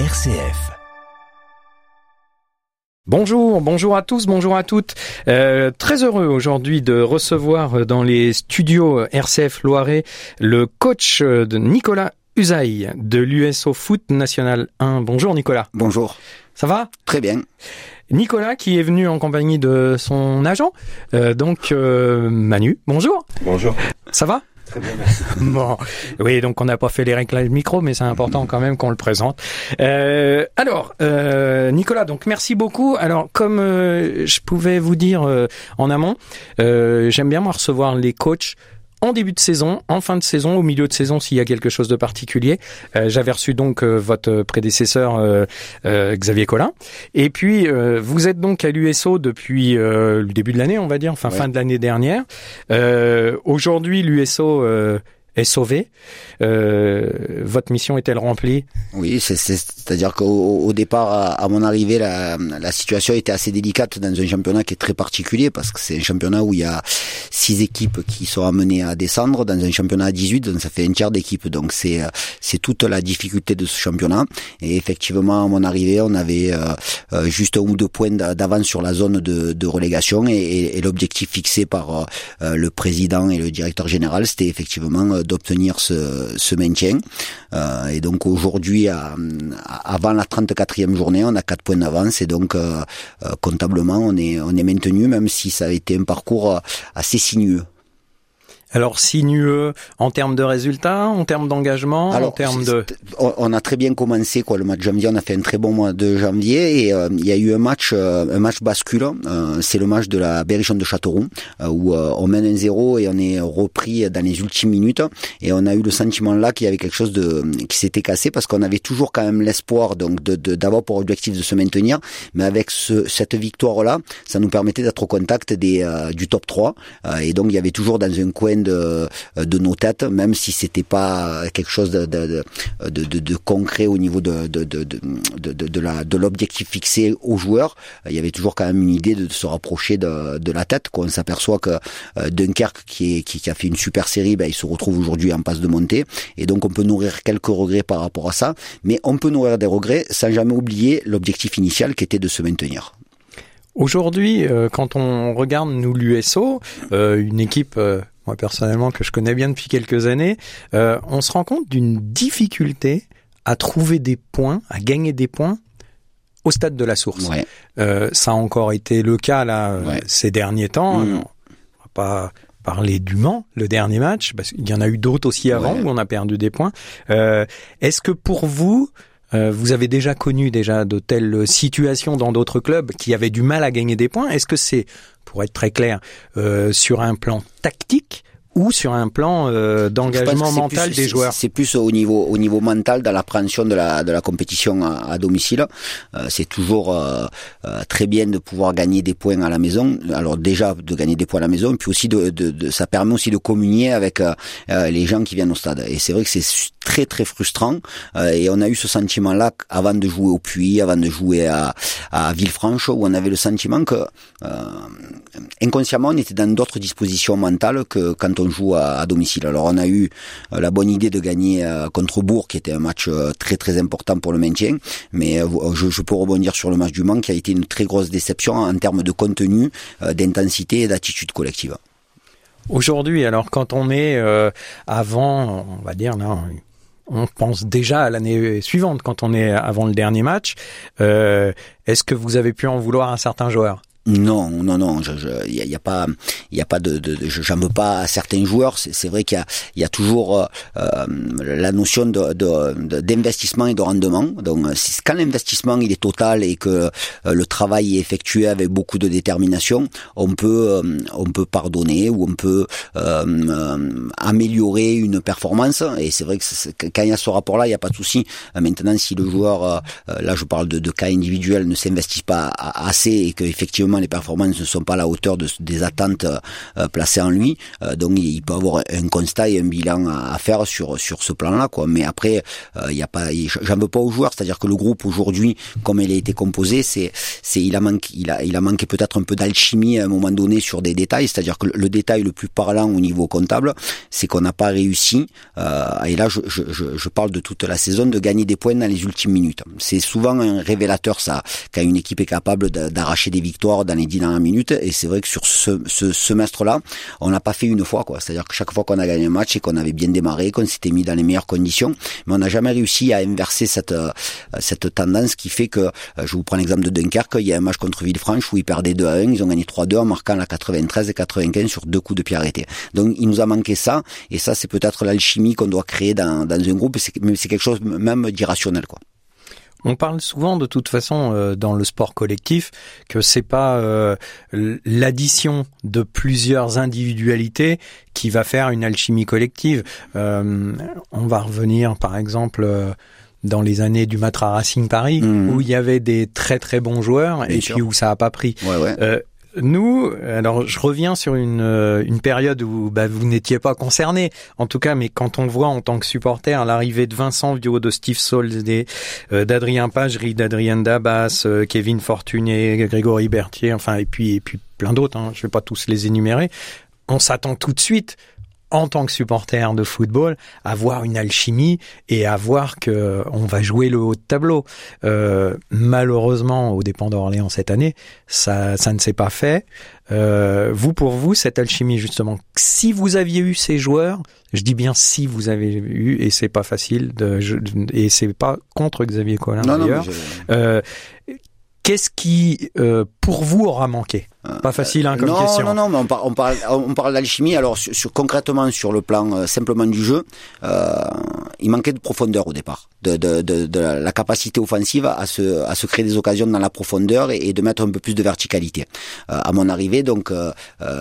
RCF. Bonjour, bonjour à tous, bonjour à toutes. Euh, très heureux aujourd'hui de recevoir dans les studios RCF Loiret le coach de Nicolas Usaï de l'USO Foot National 1. Bonjour Nicolas. Bonjour. Ça va? Très bien. Nicolas qui est venu en compagnie de son agent, euh, donc euh, Manu. Bonjour. Bonjour. Ça va? Bon, oui, donc on n'a pas fait les réglages micro, mais c'est important quand même qu'on le présente. Euh, alors, euh, Nicolas, donc merci beaucoup. Alors, comme euh, je pouvais vous dire euh, en amont, euh, j'aime bien moi recevoir les coachs en début de saison, en fin de saison, au milieu de saison s'il y a quelque chose de particulier. Euh, J'avais reçu donc euh, votre prédécesseur euh, euh, Xavier Collin. Et puis euh, vous êtes donc à l'USO depuis euh, le début de l'année, on va dire, enfin Ouais. fin de l'année dernière. Euh, Aujourd'hui, l'USO euh, est sauvé. Euh, votre mission est-elle remplie? Oui, c'est- c'est- c'est-à-dire qu'au au départ, à, à mon arrivée, la, la situation était assez délicate dans un championnat qui est très particulier parce que c'est un championnat où il y a six équipes qui sont amenées à descendre dans un championnat à 18, donc ça fait un tiers d'équipes. Donc c'est euh, c'est toute la difficulté de ce championnat. Et effectivement, à mon arrivée, on avait euh, euh, juste un ou deux points d'a- d'avance sur la zone de, de relégation et, et- l'objectif fixé par le président et le directeur général, c'était effectivement d'obtenir ce, ce maintien. Euh, et donc aujourd'hui, avant la 34e journée, on a quatre points d'avance et donc euh, euh, comptablement, on est on est maintenu, même si ça a été un parcours assez sinueux. Alors sinueux en termes de résultats, en termes d'engagement, en termes de... on, a très bien commencé quoi le match de janvier. On a fait un très bon mois de janvier et euh, il y a eu un match, euh, un match bascule. euh, c'est le match de la Berrichonne de Châteauroux où on mène un 0 et on est repris dans les ultimes minutes. Et on a eu le sentiment là qu'il y avait quelque chose de qui s'était cassé parce qu'on avait toujours quand même l'espoir donc de d'avoir pour objectif de se maintenir. Mais avec ce, cette victoire là, ça nous permettait d'être au contact des du top 3 euh, et donc il y avait toujours dans un coin de de nos têtes, même si c'était pas quelque chose de, concret au niveau de, de, de, de, l'objectif fixé aux joueurs. Il y avait toujours quand même une idée de se rapprocher de, la tête. Quand on s'aperçoit que euh, Dunkerque, qui, a fait une super série, ben, il se retrouve aujourd'hui en passe de montée. Et donc on peut nourrir quelques regrets par rapport à ça, mais on peut nourrir des regrets sans jamais oublier l'objectif initial qui était de se maintenir. Aujourd'hui, euh, quand on regarde nous l'USO, euh, une équipe, euh, moi personnellement que je connais bien depuis quelques années, euh, on se rend compte d'une difficulté à trouver des points, à gagner des points au stade de la source. Ouais. Euh, ça a encore été le cas là euh, Ouais. ces derniers temps. Mhm. On va pas parler du Mans, le dernier match, parce qu'il y en a eu d'autres aussi avant Ouais. où on a perdu des points. Euh, Est-ce que pour vous, euh, vous avez déjà connu déjà de telles situations dans d'autres clubs qui avaient du mal à gagner des points Est-ce que c'est, pour être très clair, euh, sur un plan tactique ou sur un plan euh, d'engagement mental plus- des joueurs C'est plus au niveau au niveau mental dans l'appréhension de la de la compétition à, à domicile. Euh, c'est toujours euh, très bien de pouvoir gagner des points à la maison. Alors déjà de gagner des points à la maison, puis aussi de, de, de- ça permet aussi de communier avec les gens qui viennent au stade. Et c'est vrai que c'est très très frustrant. Euh, et on a eu ce sentiment-là avant de jouer au Puy, avant de jouer à, à Villefranche, où on avait le sentiment que euh, inconsciemment on était dans d'autres dispositions mentales que quand on joue à, à domicile. Alors on a eu euh, la bonne idée de gagner euh, contre Bourg, qui était un match euh, très très important pour le maintien. Mais je, je peux rebondir sur le match du Mans, qui a été une très grosse déception en termes de contenu, d'intensité et d'attitude collective. Aujourd'hui, alors quand on est euh, avant, on va dire là, on pense déjà à l'année suivante quand on est avant le dernier match. Euh, Est-ce que vous avez pu en vouloir à certains joueurs? Non, non, non. Il je, y, a, y a pas, il a pas de, de, de je- veux pas certains joueurs. C'est vrai qu'il y a, y a toujours euh, euh, la notion de, de- d'investissement et de rendement. Donc, si- quand l'investissement il est total et que euh, le travail est effectué avec beaucoup de détermination, on peut, euh, on peut pardonner ou on peut euh, euh, améliorer une performance. Et c'est vrai que quand il y a ce rapport-là, il n'y a pas de souci. Euh, Maintenant, si le joueur, euh, euh, là, je parle de, cas individuels, ne s'investit pas assez et que effectivement les performances ne sont pas à la hauteur de, des attentes placées en lui. donc il peut avoir un constat et un bilan à, faire sur sur ce plan-là, quoi. Mais après, il y a pas, j'en veux pas aux joueurs, c'est-à-dire que le groupe aujourd'hui, comme il a été composé, c'est c'est il a manqué, il a il a manqué peut-être un peu d'alchimie à un moment donné sur des détails, c'est-à-dire que le, détail le plus parlant au niveau comptable, c'est qu'on n'a pas réussi. et là, je, je, je parle de toute la saison de gagner des points dans les ultimes minutes. C'est souvent un révélateur ça, quand une équipe est capable d'arracher des victoires dans les dix dernières minutes. Et c'est vrai que sur ce, ce semestre-là, on n'a pas fait une fois, quoi. C'est-à-dire que chaque fois qu'on a gagné un match et qu'on avait bien démarré, qu'on s'était mis dans les meilleures conditions, mais on n'a jamais réussi à inverser cette euh, tendance qui fait que, euh, je vous prends l'exemple de Dunkerque, il y a un match contre Villefranche où ils perdaient 2 à 1, ils ont gagné 3-2 en marquant la 93 et 95 sur deux coups de pied arrêtés. Donc il nous a manqué ça, et ça c'est peut-être l'alchimie qu'on doit créer dans, dans un groupe, c'est quelque chose même d'irrationnel, quoi. On parle souvent de toute façon euh, dans le sport collectif que c'est pas euh, l'addition de plusieurs individualités qui va faire une alchimie collective. Euh, on va revenir par exemple dans les années du Matra Racing Paris mmh. où il y avait des très très bons joueurs et puis où ça a pas pris. Ouais, ouais. Nous, alors je reviens sur une, euh, une période où bah, vous n'étiez pas concerné, en tout cas, mais quand on voit en tant que supporter l'arrivée de Vincent Vio, de Steve Sols, euh, d'Adrien Pagerie, d'Adrien Dabas, euh, Kevin Fortuné, Grégory Berthier, enfin et puis et puis plein d'autres, hein, je vais pas tous les énumérer, on s'attend tout de suite en tant que supporter de football, avoir une alchimie et à voir que on va jouer le haut de tableau. Euh, malheureusement, au dépend d'Orléans cette année, ça, ça ne s'est pas fait. Euh, vous, pour vous, cette alchimie justement, si vous aviez eu ces joueurs, je dis bien si vous avez eu, et c'est pas facile de, et c'est pas contre Xavier Collin d'ailleurs. Euh, Qu'est-ce qui, euh, pour vous, aura manqué? Pas facile hein, comme non, question. Non, non, mais on, parle, on parle, on parle d'alchimie. Alors, sur, concrètement, sur le plan euh, simplement du jeu, euh, il manquait de profondeur au départ, de, de, de, de, la capacité offensive à se, à se créer des occasions dans la profondeur et, de mettre un peu plus de verticalité. Euh, à mon arrivée, donc, euh,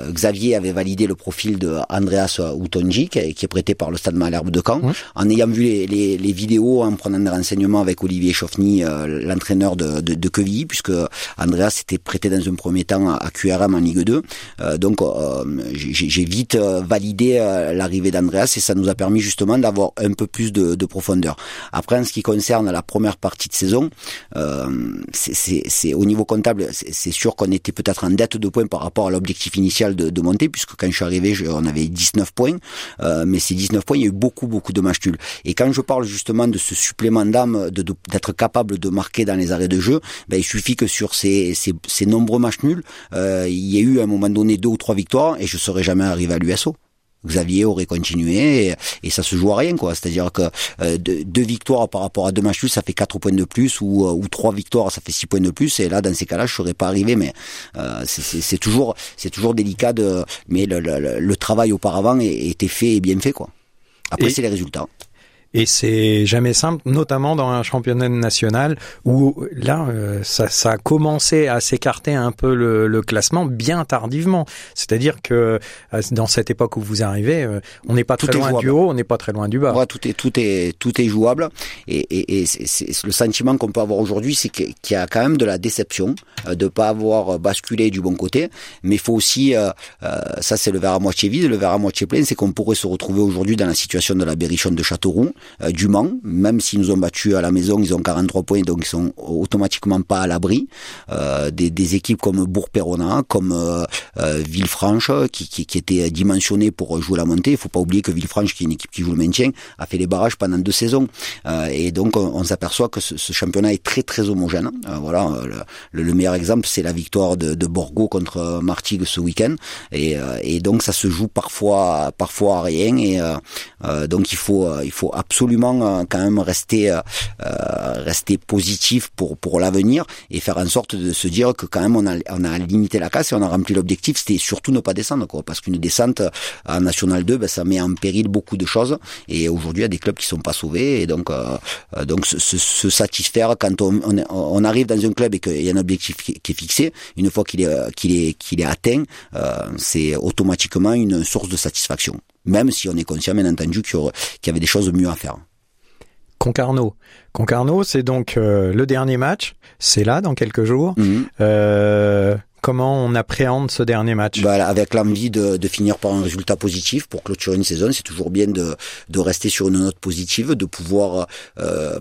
Xavier avait validé le profil de Andreas Utonji, qui, est prêté par le Stade Malherbe de Caen, en ayant vu les, les, les, vidéos, en prenant des renseignements avec Olivier Chauffny, l'entraîneur de, de, de Quevilly, puisque Andreas s'était prêté dans un premier temps à QRM en Ligue 2. Euh, donc euh, j'ai vite euh, validé l'arrivée d'Andreas et ça nous a permis justement d'avoir un peu plus de, de, profondeur. Après, en ce qui concerne la première partie de saison, c'est au niveau comptable, c'est sûr qu'on était peut-être en dette de points par rapport à l'objectif initial de, monter, puisque quand je suis arrivé, on avait 19 points, mais ces 19 points, il y a eu beaucoup, beaucoup de matchs nuls. Et quand je parle justement de ce supplément d'âme, d'être capable de marquer dans les arrêts de jeu, ben, il suffit suffit que sur ces, ces, ces nombreux matchs nuls, euh, il y ait eu à un moment donné deux ou trois victoires et je serais jamais arrivé à l'USO. Xavier aurait continué et, ça se joue à rien quoi. C'est-à-dire que euh, deux, victoires par rapport à deux matchs ça fait quatre points de plus ou, euh, ou trois victoires, ça fait six points de plus. Et là, dans ces cas-là, je serais pas arrivé. Mais euh, c'est toujours c'est toujours délicat de. Mais le, le, le travail auparavant était fait et bien fait quoi. Après, c'est les résultats. Et c'est jamais simple, notamment dans un championnat national où là, euh, ça, ça, a commencé à s'écarter un peu le, le, classement bien tardivement. C'est-à-dire que euh, dans cette époque où vous arrivez, euh, on n'est pas très loin du haut, on n'est pas très loin du bas. Ouais, tout est tout est tout est jouable. Et, et, et c'est le sentiment qu'on peut avoir aujourd'hui, c'est qu'il y a quand même de la déception de pas avoir basculé du bon côté. Mais il faut aussi, ça c'est le verre à moitié vide, le verre à moitié plein, c'est qu'on pourrait se retrouver aujourd'hui dans la situation de la Berrichonne de Châteauroux du Mans, même s'ils nous ont battus à la maison, ils ont 43 points, donc ils sont automatiquement pas à l'abri. Euh, des, des, équipes comme Bourg-Perona, comme euh, euh Villefranche, qui, qui, qui étaient dimensionnées pour jouer la montée. Il faut pas oublier que Villefranche, qui est une équipe qui joue le maintien, a fait les barrages pendant deux saisons. et donc on, s'aperçoit que ce, ce, championnat est très très homogène. voilà, le, le, meilleur exemple, c'est la victoire de, de Borgo contre Martigues ce week-end. Et, et donc ça se joue parfois parfois à rien. Et donc il faut il faut absolument euh, quand même rester euh, euh, rester positif pour pour l'avenir et faire en sorte de se dire que quand même on a on a limité la casse et on a rempli l'objectif c'était surtout ne pas descendre quoi. Parce qu'une descente en national 2 ben, ça met en péril beaucoup de choses et aujourd'hui il y a des clubs qui sont pas sauvés et donc donc se, se, satisfaire quand on, on, arrive dans un club et qu'il y a un objectif qui, est fixé une fois qu'il est qu'il est qu'il est atteint c'est automatiquement une source de satisfaction même si on est conscient, bien entendu, qu'il y avait des choses mieux à faire. Concarneau. Concarneau, c'est donc euh, le dernier match. C'est là dans quelques jours. Mhm. Euh, comment on appréhende ce dernier match? Bah, Avec l'envie de, de, finir par un résultat positif pour clôturer une saison. C'est toujours bien de, de, rester sur une note positive, de pouvoir euh,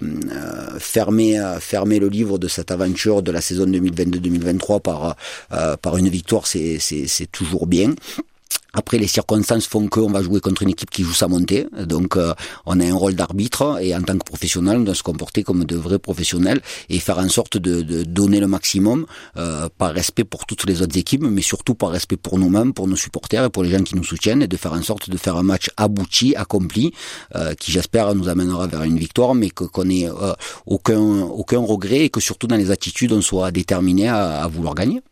fermer, fermer le livre de cette aventure de la saison 2022-2023 par, euh, par une victoire. C'est toujours bien. Après, les circonstances font qu'on va jouer contre une équipe qui joue sa montée. Donc, euh, on a un rôle d'arbitre et en tant que professionnel, on doit se comporter comme de vrais professionnels et faire en sorte de, de donner le maximum euh, par respect pour toutes les autres équipes, mais surtout par respect pour nous-mêmes, pour nos supporters et pour les gens qui nous soutiennent et de faire en sorte de faire un match abouti, accompli, euh, qui j'espère nous amènera vers une victoire, mais que qu'on ait euh, aucun aucun regret et que surtout dans les attitudes, on soit déterminé à, à vouloir gagner.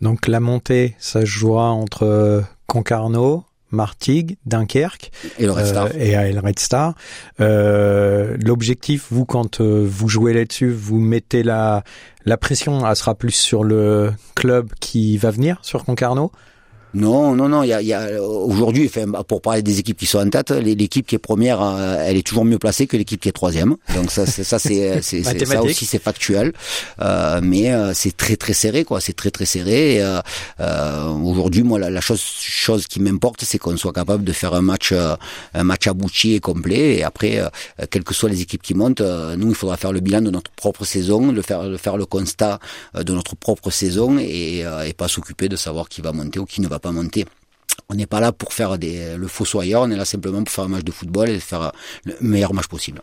Donc la montée, ça se jouera entre Concarneau, Martigues, Dunkerque et, le Red Star. Euh, et le Red Star. Euh, L'objectif, vous, quand euh, vous jouez là-dessus, vous mettez la, la pression, elle sera plus sur le club qui va venir, sur Concarneau? Non, non, non. Il y a, y a aujourd'hui, enfin, pour parler des équipes qui sont en tête, l'équipe qui est première, euh, elle est toujours mieux placée que l'équipe qui est troisième. Donc ça, c'est ça, c'est, ça aussi, c'est factuel. Euh, mais euh, c'est très, très serré, quoi. C'est très, très serré. Euh, euh, aujourd'hui, moi, la, la, chose, chose qui m'importe, c'est qu'on soit capable de faire un match, un match abouti et complet. Et après, quelles que soient les équipes qui montent, nous, il faudra faire le bilan de notre propre saison, le faire, le faire le constat de notre propre saison et, et pas s'occuper de savoir qui va monter ou qui ne va pas monter. On n'est pas là pour faire des, le fossoyeur, on est là simplement pour faire un match de football et faire le meilleur match possible.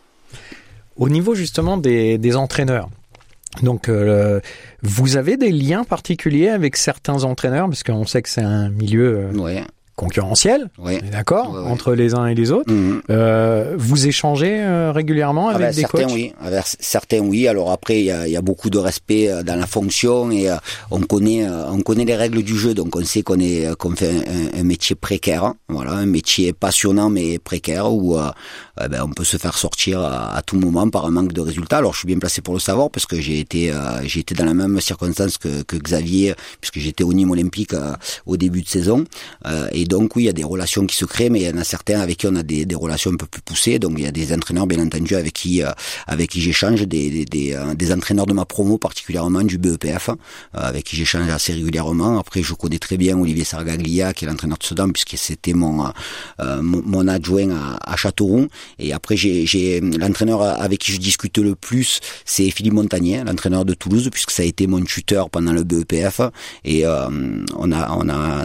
Au niveau justement des, des entraîneurs, donc, euh, vous avez des liens particuliers avec certains entraîneurs, parce qu'on sait que c'est un milieu euh, ouais concurrentiel, oui. d'accord, oui, oui. entre les uns et les autres. Mmh. Euh, vous échangez euh, régulièrement avec, avec des certains, coachs? oui. Avec certains, oui. Alors après, il y a, y a, beaucoup de respect euh, dans la fonction et euh, on connaît, on connaît les règles du jeu, donc on sait qu'on est, qu'on fait un, un, métier précaire, voilà, un métier passionnant mais précaire où ben, on peut se faire sortir à, à, tout moment par un manque de résultats. Alors je suis bien placé pour le savoir parce que j'ai été, j'ai été dans la même circonstance que, que Xavier, puisque j'étais au Nîmes Olympique au début de saison et donc oui, il y a des relations qui se créent, mais il y en a certains avec qui on a des, des relations un peu plus poussées. Donc il y a des entraîneurs, bien entendu, avec qui euh, avec qui j'échange, des, des, des, euh, des, entraîneurs de ma promo, particulièrement du BEPF, euh, avec qui j'échange assez régulièrement. Après, je connais très bien Olivier Sargaglia, qui est l'entraîneur de Sedan, puisque c'était mon, euh, mon, adjoint à, à Châteauroux. Et après, j'ai l'entraîneur avec qui je discute le plus, c'est Philippe Montagnier, l'entraîneur de Toulouse, puisque ça a été mon tuteur pendant le BEPF. Et on a on a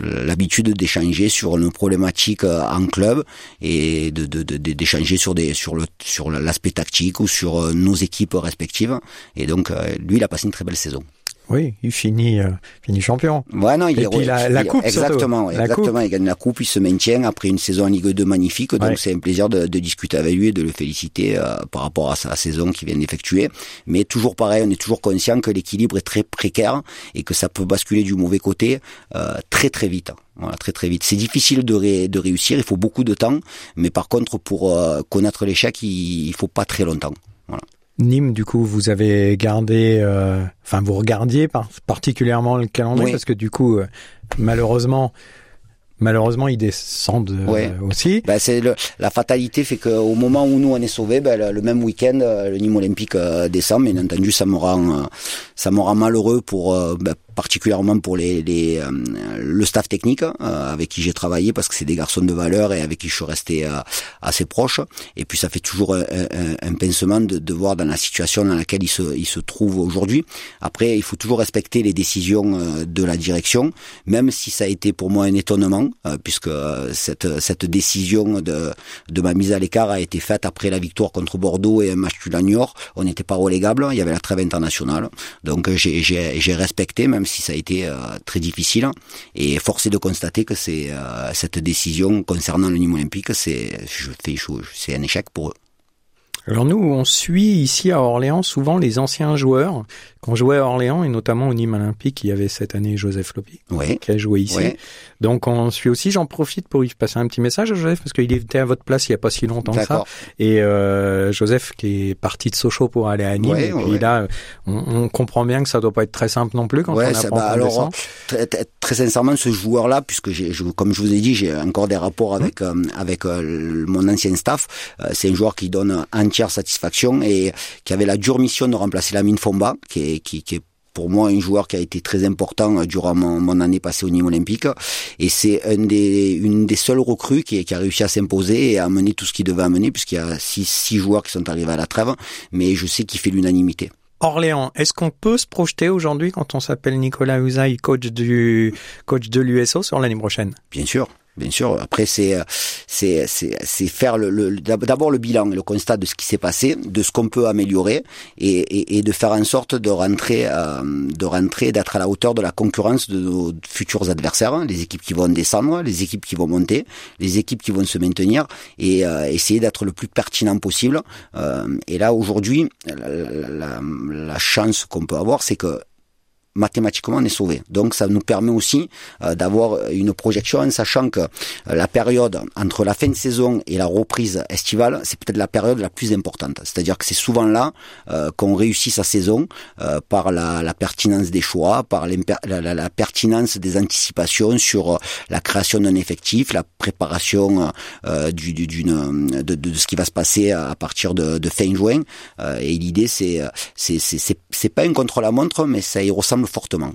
l'habitude d'échanger sur nos problématiques en club et d'échanger sur sur le sur l'aspect tactique ou sur nos équipes respectives. Et donc lui, il a passé une très belle saison. Oui, il finit, euh, finit champion. Ouais, non, il Et est puis la, la coupe exactement, surtout. La exactement. coupe. Il gagne la coupe, il se maintient après une saison en Ligue 2 magnifique. Donc Ouais. c'est un plaisir de, de discuter avec lui et de le féliciter euh, par rapport à sa saison qu'il vient d'effectuer. Mais toujours pareil, on est toujours conscient que l'équilibre est très précaire et que ça peut basculer du mauvais côté euh, très très vite. Voilà, très très vite. C'est difficile de, ré- de réussir, il faut beaucoup de temps, mais par contre pour euh, connaître l'échec, il, il faut pas très longtemps. Voilà. Nîmes, du coup, vous avez gardé, euh, enfin, vous regardiez par- particulièrement le calendrier Oui. parce que du coup, euh, malheureusement, malheureusement, ils descendent euh, aussi. Ben, c'est la fatalité fait qu'au moment où nous on est sauvés, ben, le, le même week-end, euh, le Nîmes Olympique descend. Bien entendu, ça me rend, ça me rend malheureux pour, ben, particulièrement pour euh, le staff technique euh, avec qui j'ai travaillé parce que c'est des garçons de valeur et avec qui je suis resté euh, assez proche. Et puis ça fait toujours un, un, pincement de, voir dans la situation dans laquelle ils se, ils trouvent aujourd'hui. Après, il faut toujours respecter les décisions de la direction, même si ça a été pour moi un étonnement, puisque cette, décision de, ma mise à l'écart a été faite après la victoire contre Bordeaux et un match Niort. On n'était pas relégable, il y avait la trêve internationale. Donc j'ai respecté, même si ça a été euh, très difficile. Et forcé de constater que c'est euh, cette décision concernant le Nîmes Olympique, c'est c'est un échec pour eux. Alors nous, on suit ici à Orléans souvent les anciens joueurs. Quand on jouait à Orléans et notamment au Nîmes Olympique, il y avait cette année Joseph Lopi Oui. qui a joué ici. Ouais. Donc on suit aussi, j'en profite pour lui passer un petit message à Joseph parce qu'il était à votre place il y a pas si longtemps que ça. Et euh, Joseph qui est parti de Sochaux pour aller à Nîmes. Ouais, et puis là, on, on comprend bien que ça doit pas être très simple non plus quand on apprend bah, qu'on alors, très, très- très sincèrement, ce joueur-là, puisque je- comme je vous ai dit, j'ai encore des rapports Mmh. avec euh, avec euh, mon ancien staff. Euh, c'est un joueur qui donne entière satisfaction et qui avait la dure mission de remplacer Lamine Fomba, qui est qui, qui est pour moi un joueur qui a été très important durant mon, année passée au niveau olympique et c'est un des, une des seules recrues qui, qui a réussi à s'imposer et à amener tout ce qu'il devait amener puisqu'il y a six, six joueurs qui sont arrivés à la trêve mais je sais qu'il fait l'unanimité. Orléans, est-ce qu'on peut se projeter aujourd'hui quand on s'appelle Nicolas Usaï, coach du coach de l'USO sur l'année prochaine? Bien sûr. Bien sûr. Après, c'est c'est c'est faire le, d'abord le bilan, le constat de ce qui s'est passé, de ce qu'on peut améliorer, et, et, de faire en sorte de rentrer euh, de rentrer, d'être à la hauteur de la concurrence de nos futurs adversaires, hein, les équipes qui vont descendre, les équipes qui vont monter, les équipes qui vont se maintenir, et euh, essayer d'être le plus pertinent possible. Euh, et là, aujourd'hui, la, la chance qu'on peut avoir, c'est que mathématiquement on est sauvé. Donc ça nous permet aussi euh, d'avoir une projection en sachant que euh, la période entre la fin de saison et la reprise estivale, c'est peut-être la période la plus importante. C'est-à-dire que c'est souvent là euh, qu'on réussit sa saison par la, la, pertinence des choix, par la, la, pertinence des anticipations sur la création d'un effectif, la préparation du, d'une, de, de, ce qui va se passer à partir de, de fin juin. et l'idée c'est c'est c'est c'est pas un contre la montre, mais ça y ressemble fortement.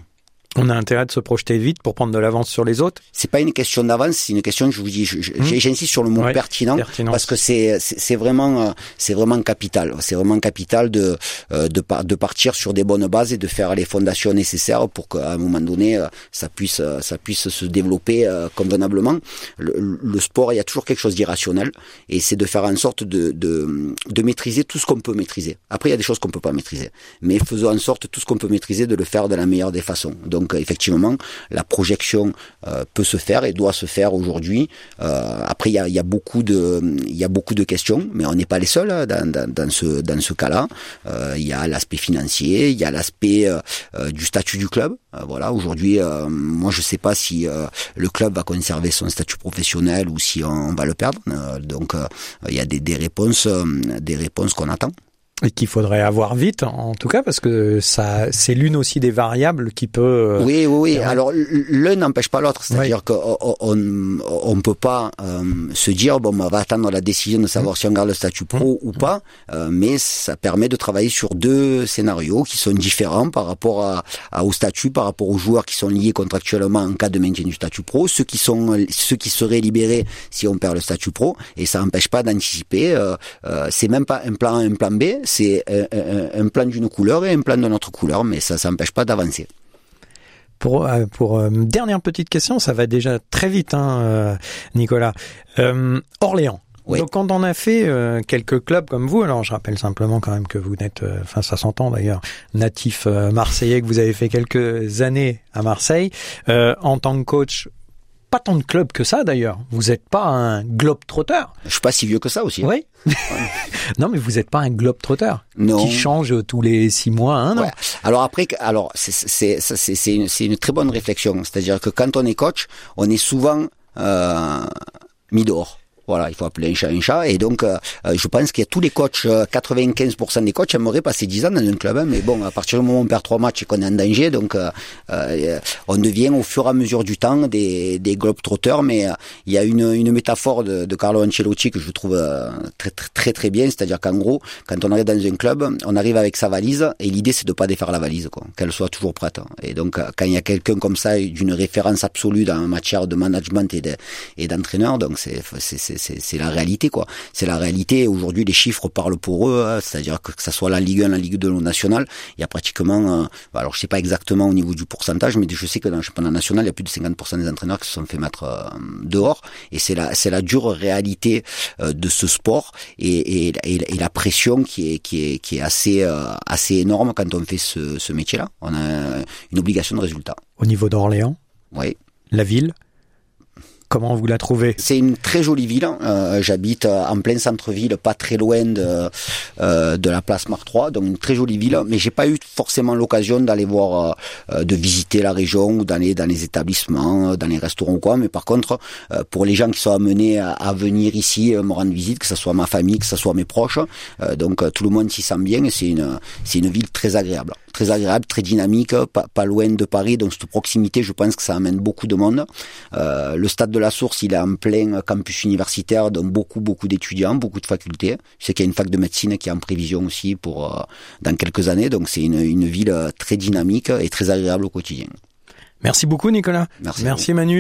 On a intérêt de se projeter vite pour prendre de l'avance sur les autres. C'est pas une question d'avance, c'est une question. Je vous dis, mmh. j'insiste sur le mot pertinent parce que c'est c'est vraiment euh, c'est vraiment capital. C'est vraiment capital de euh, de de partir sur des bonnes bases et de faire les fondations nécessaires pour qu'à un moment donné euh, ça puisse ça puisse se développer convenablement. Le, le sport, il y a toujours quelque chose d'irrationnel et c'est de faire en sorte de de de maîtriser tout ce qu'on peut maîtriser. Après, il y a des choses qu'on peut pas maîtriser, mais faisons en sorte tout ce qu'on peut maîtriser de le faire de la meilleure des façons. Donc donc effectivement, la projection euh, peut se faire et doit se faire aujourd'hui. Euh, après, il y a, beaucoup de, y a beaucoup de questions, mais on n'est pas les seuls hein, dans, ce dans ce cas-là. Euh, il y a l'aspect financier, il y a l'aspect du statut du club. voilà, aujourd'hui, moi je sais pas si le club va conserver son statut professionnel ou si on, va le perdre. donc il y a des, des réponses, des réponses qu'on attend et qu'il faudrait avoir vite en tout cas parce que ça c'est l'une aussi des variables qui peut euh, oui oui oui alors l'un n'empêche pas l'autre c'est-à-dire qu'on on on peut pas euh, se dire bon on va attendre la décision de savoir mmh. si on garde le statut pro mmh. ou pas euh, mais ça permet de travailler sur deux scénarios qui sont différents par rapport à, au statut par rapport aux joueurs qui sont liés contractuellement en cas de maintien du statut pro ceux qui sont ceux qui seraient libérés si on perd le statut pro et ça n'empêche pas d'anticiper c'est même pas un plan un plan B c'est un, plan d'une couleur et un plan de notre couleur, mais ça s'empêche pas d'avancer. Pour, euh, pour euh, dernière petite question, ça va déjà très vite, hein, euh, Nicolas. Orléans. Donc quand on a fait quelques clubs comme vous, alors je rappelle simplement quand même que vous n'êtes, enfin ça s'entend d'ailleurs, natif marseillais, que vous avez fait quelques années à Marseille. en tant que coach, pas tant de clubs que ça d'ailleurs. Vous n'êtes pas un globe trotteur. Je suis pas si vieux que ça aussi. Oui. non, mais vous n'êtes pas un globe trotteur qui change tous les six mois. Alors après, alors c'est c'est une, une très bonne réflexion. C'est-à-dire que quand on est coach, on est souvent euh, mis dehors. Voilà, il faut appeler un chat un chat. Et donc, euh, euh, je pense qu'il y a tous les coachs, 95% euh, des coachs aimeraient passer 10 ans dans un club. Hein, mais bon, à partir du moment où on perd trois matchs et qu'on est en danger, donc on devient au fur et à mesure du temps des, des globetrotters. Mais il y a une, une métaphore de, de, Carlo Ancelotti que je trouve très, très très très bien. C'est-à-dire qu'en gros, quand on arrive dans un club, on arrive avec sa valise et l'idée c'est de pas défaire la valise, quoi, qu'elle soit toujours prête. Et donc, quand il y a quelqu'un comme ça, d'une référence absolue dans un matière de management et d'entraîneur, donc c'est c'est la réalité quoi. C'est la réalité. Aujourd'hui, les chiffres parlent pour eux. Hein. C'est-à-dire que que ça soit la Ligue 1, la Ligue 2, le national, il y a pratiquement, euh, alors je sais pas exactement au niveau du pourcentage, mais je sais que dans le championnat national, il y a plus de 50% des entraîneurs qui se sont fait mettre euh, dehors. Et c'est la c'est la dure réalité euh, de ce sport et, et, et, la pression qui est qui est qui est assez assez énorme quand on fait ce, ce métier-là. On a une obligation de résultat. Au niveau d'Orléans? Oui. La ville? Comment vous la trouvez? C'est une très jolie ville. Hein. Euh, J'habite euh, en plein centre-ville, pas très loin de, euh, de la place Marc III, donc une très jolie ville. Mais j'ai pas eu forcément l'occasion d'aller voir, euh, de visiter la région ou d'aller dans les établissements, dans les restaurants ou quoi. Mais par contre, pour les gens qui sont amenés à, à, venir ici me rendre visite, que ce soit ma famille, que ce soit mes proches, donc tout le monde s'y sent bien. C'est une, c'est une ville très agréable très agréable, très dynamique, pas, pas, loin de Paris. Donc cette proximité, je pense que ça amène beaucoup de monde. Euh, le stade de la Source, il est en plein campus universitaire, donc beaucoup beaucoup d'étudiants, beaucoup de facultés. Je sais qu'il y a une fac de médecine qui est en prévision aussi pour euh, dans quelques années. Donc c'est une, une ville très dynamique et très agréable au quotidien. Merci beaucoup Nicolas. Merci, Merci Manu.